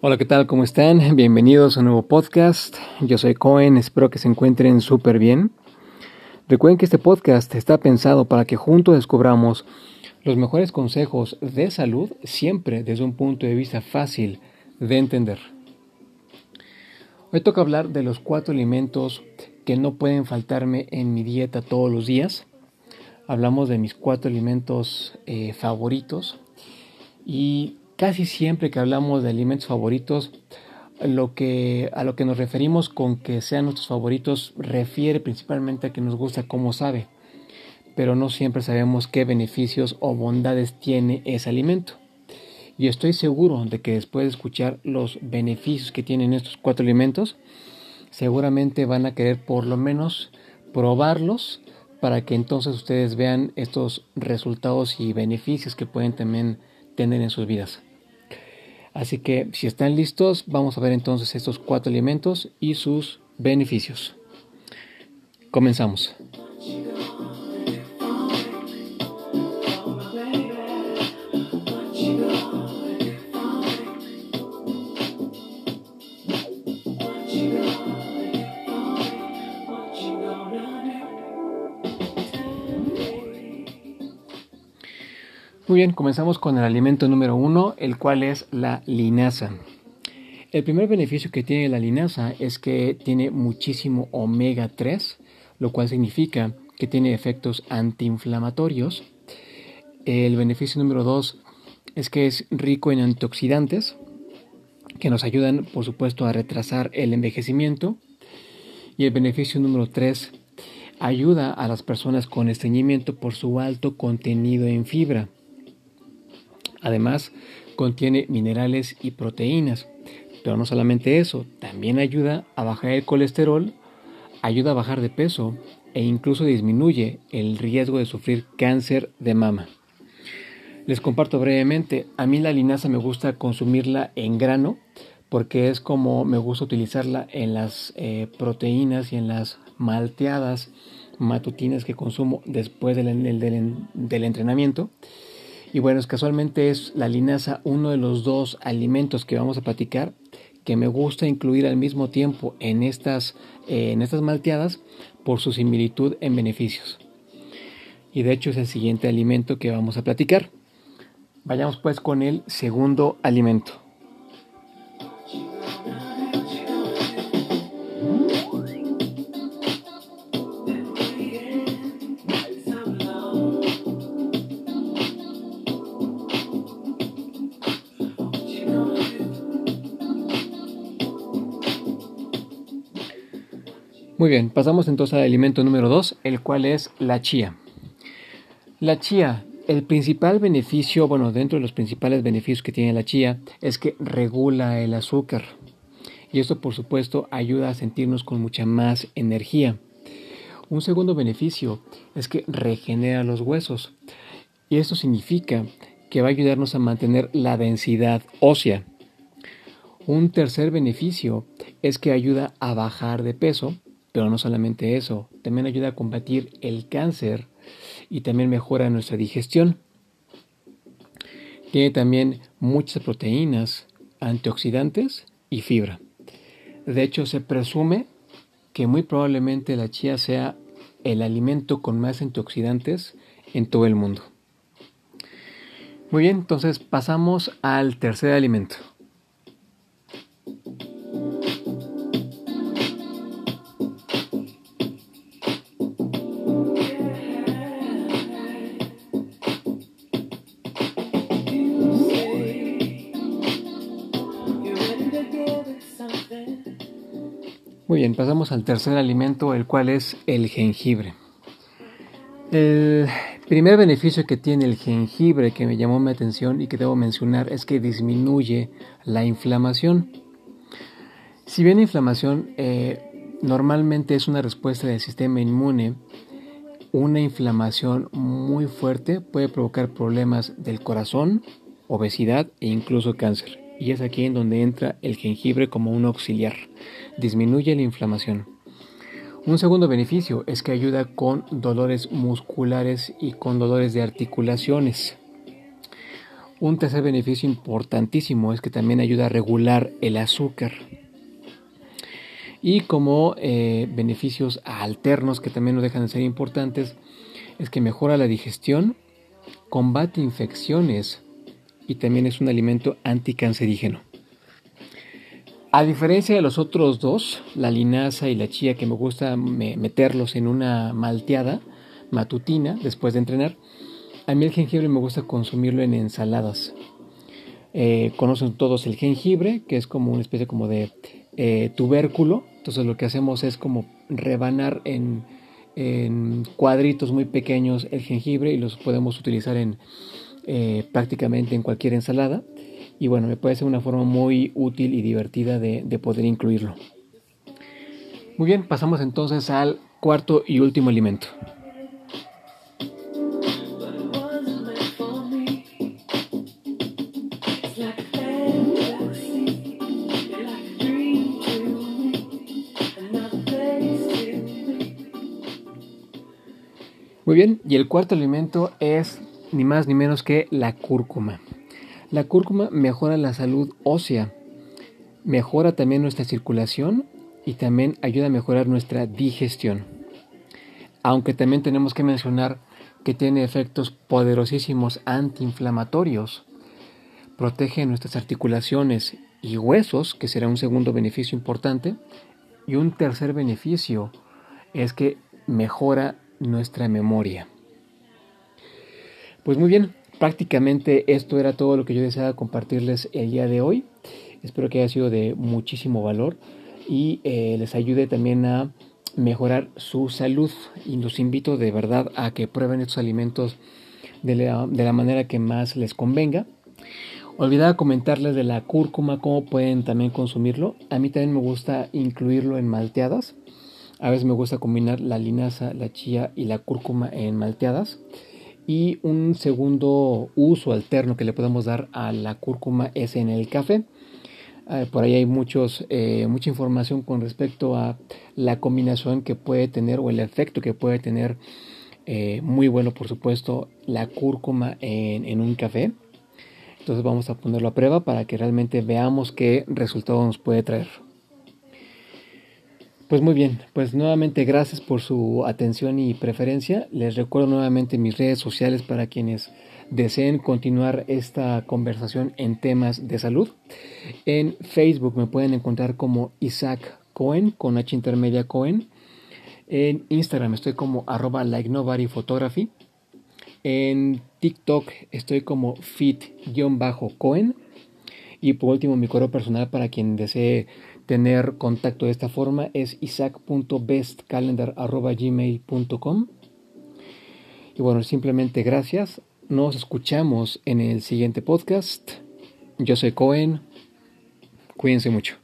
Hola, ¿qué tal? ¿Cómo están? Bienvenidos a un nuevo podcast. Yo soy Cohen, espero que se encuentren súper bien. Recuerden que este podcast está pensado para que juntos descubramos los mejores consejos de salud, siempre desde un punto de vista fácil de entender. Hoy toca hablar de los cuatro alimentos que no pueden faltarme en mi dieta todos los días. Hablamos de mis cuatro alimentos eh, favoritos y Casi siempre que hablamos de alimentos favoritos, lo que, a lo que nos referimos con que sean nuestros favoritos refiere principalmente a que nos gusta cómo sabe, pero no siempre sabemos qué beneficios o bondades tiene ese alimento. Y estoy seguro de que después de escuchar los beneficios que tienen estos cuatro alimentos, seguramente van a querer por lo menos probarlos para que entonces ustedes vean estos resultados y beneficios que pueden también tener en sus vidas. Así que si están listos, vamos a ver entonces estos cuatro alimentos y sus beneficios. Comenzamos. Muy bien, comenzamos con el alimento número uno, el cual es la linaza. El primer beneficio que tiene la linaza es que tiene muchísimo omega 3, lo cual significa que tiene efectos antiinflamatorios. El beneficio número dos es que es rico en antioxidantes, que nos ayudan, por supuesto, a retrasar el envejecimiento. Y el beneficio número tres ayuda a las personas con estreñimiento por su alto contenido en fibra. Además, contiene minerales y proteínas. Pero no solamente eso, también ayuda a bajar el colesterol, ayuda a bajar de peso e incluso disminuye el riesgo de sufrir cáncer de mama. Les comparto brevemente, a mí la linaza me gusta consumirla en grano porque es como me gusta utilizarla en las eh, proteínas y en las malteadas matutinas que consumo después del, del entrenamiento. Y bueno, casualmente es la linaza uno de los dos alimentos que vamos a platicar que me gusta incluir al mismo tiempo en estas, eh, en estas malteadas por su similitud en beneficios. Y de hecho es el siguiente alimento que vamos a platicar. Vayamos pues con el segundo alimento. Muy bien, pasamos entonces al alimento número 2, el cual es la chía. La chía, el principal beneficio, bueno, dentro de los principales beneficios que tiene la chía es que regula el azúcar. Y esto, por supuesto, ayuda a sentirnos con mucha más energía. Un segundo beneficio es que regenera los huesos. Y esto significa que va a ayudarnos a mantener la densidad ósea. Un tercer beneficio es que ayuda a bajar de peso pero no solamente eso, también ayuda a combatir el cáncer y también mejora nuestra digestión. Tiene también muchas proteínas, antioxidantes y fibra. De hecho, se presume que muy probablemente la chía sea el alimento con más antioxidantes en todo el mundo. Muy bien, entonces pasamos al tercer alimento. Muy bien, pasamos al tercer alimento, el cual es el jengibre. El primer beneficio que tiene el jengibre que me llamó mi atención y que debo mencionar es que disminuye la inflamación. Si bien la inflamación eh, normalmente es una respuesta del sistema inmune, una inflamación muy fuerte puede provocar problemas del corazón, obesidad e incluso cáncer y es aquí en donde entra el jengibre como un auxiliar. Disminuye la inflamación. Un segundo beneficio es que ayuda con dolores musculares y con dolores de articulaciones. Un tercer beneficio importantísimo es que también ayuda a regular el azúcar. Y como eh, beneficios alternos que también no dejan de ser importantes, es que mejora la digestión, combate infecciones y también es un alimento anticancerígeno. A diferencia de los otros dos, la linaza y la chía, que me gusta meterlos en una malteada matutina después de entrenar, a mí el jengibre me gusta consumirlo en ensaladas. Eh, conocen todos el jengibre, que es como una especie como de eh, tubérculo. Entonces lo que hacemos es como rebanar en, cuadritos muy pequeños el jengibre y los podemos utilizar en eh, prácticamente en cualquier ensalada. Y bueno, me parece una forma muy útil y divertida de, de poder incluirlo. Muy bien, pasamos entonces al cuarto y último alimento. Muy bien, y el cuarto alimento es ni más ni menos que la cúrcuma. La cúrcuma mejora la salud ósea, mejora también nuestra circulación y también ayuda a mejorar nuestra digestión. Aunque también tenemos que mencionar que tiene efectos poderosísimos antiinflamatorios. Protege nuestras articulaciones y huesos, que será un segundo beneficio importante. Y un tercer beneficio es que mejora nuestra memoria. Pues muy bien, prácticamente esto era todo lo que yo deseaba compartirles el día de hoy. Espero que haya sido de muchísimo valor y eh, les ayude también a mejorar su salud. Y los invito de verdad a que prueben estos alimentos de la, de la manera que más les convenga. Olvidaba comentarles de la cúrcuma, cómo pueden también consumirlo. A mí también me gusta incluirlo en malteadas. A veces me gusta combinar la linaza, la chía y la cúrcuma en malteadas. Y un segundo uso alterno que le podemos dar a la cúrcuma es en el café. Eh, por ahí hay muchos, eh, mucha información con respecto a la combinación que puede tener o el efecto que puede tener. Eh, muy bueno, por supuesto, la cúrcuma en, en un café. Entonces vamos a ponerlo a prueba para que realmente veamos qué resultado nos puede traer. Pues muy bien, pues nuevamente gracias por su atención y preferencia. Les recuerdo nuevamente mis redes sociales para quienes deseen continuar esta conversación en temas de salud. En Facebook me pueden encontrar como Isaac Cohen con H intermedia Cohen. En Instagram estoy como arroba like photography. En TikTok estoy como fit-cohen. Y por último mi correo personal para quien desee tener contacto de esta forma es isaac.bestcalendar.gmail.com Y bueno, simplemente gracias. Nos escuchamos en el siguiente podcast. Yo soy Cohen. Cuídense mucho.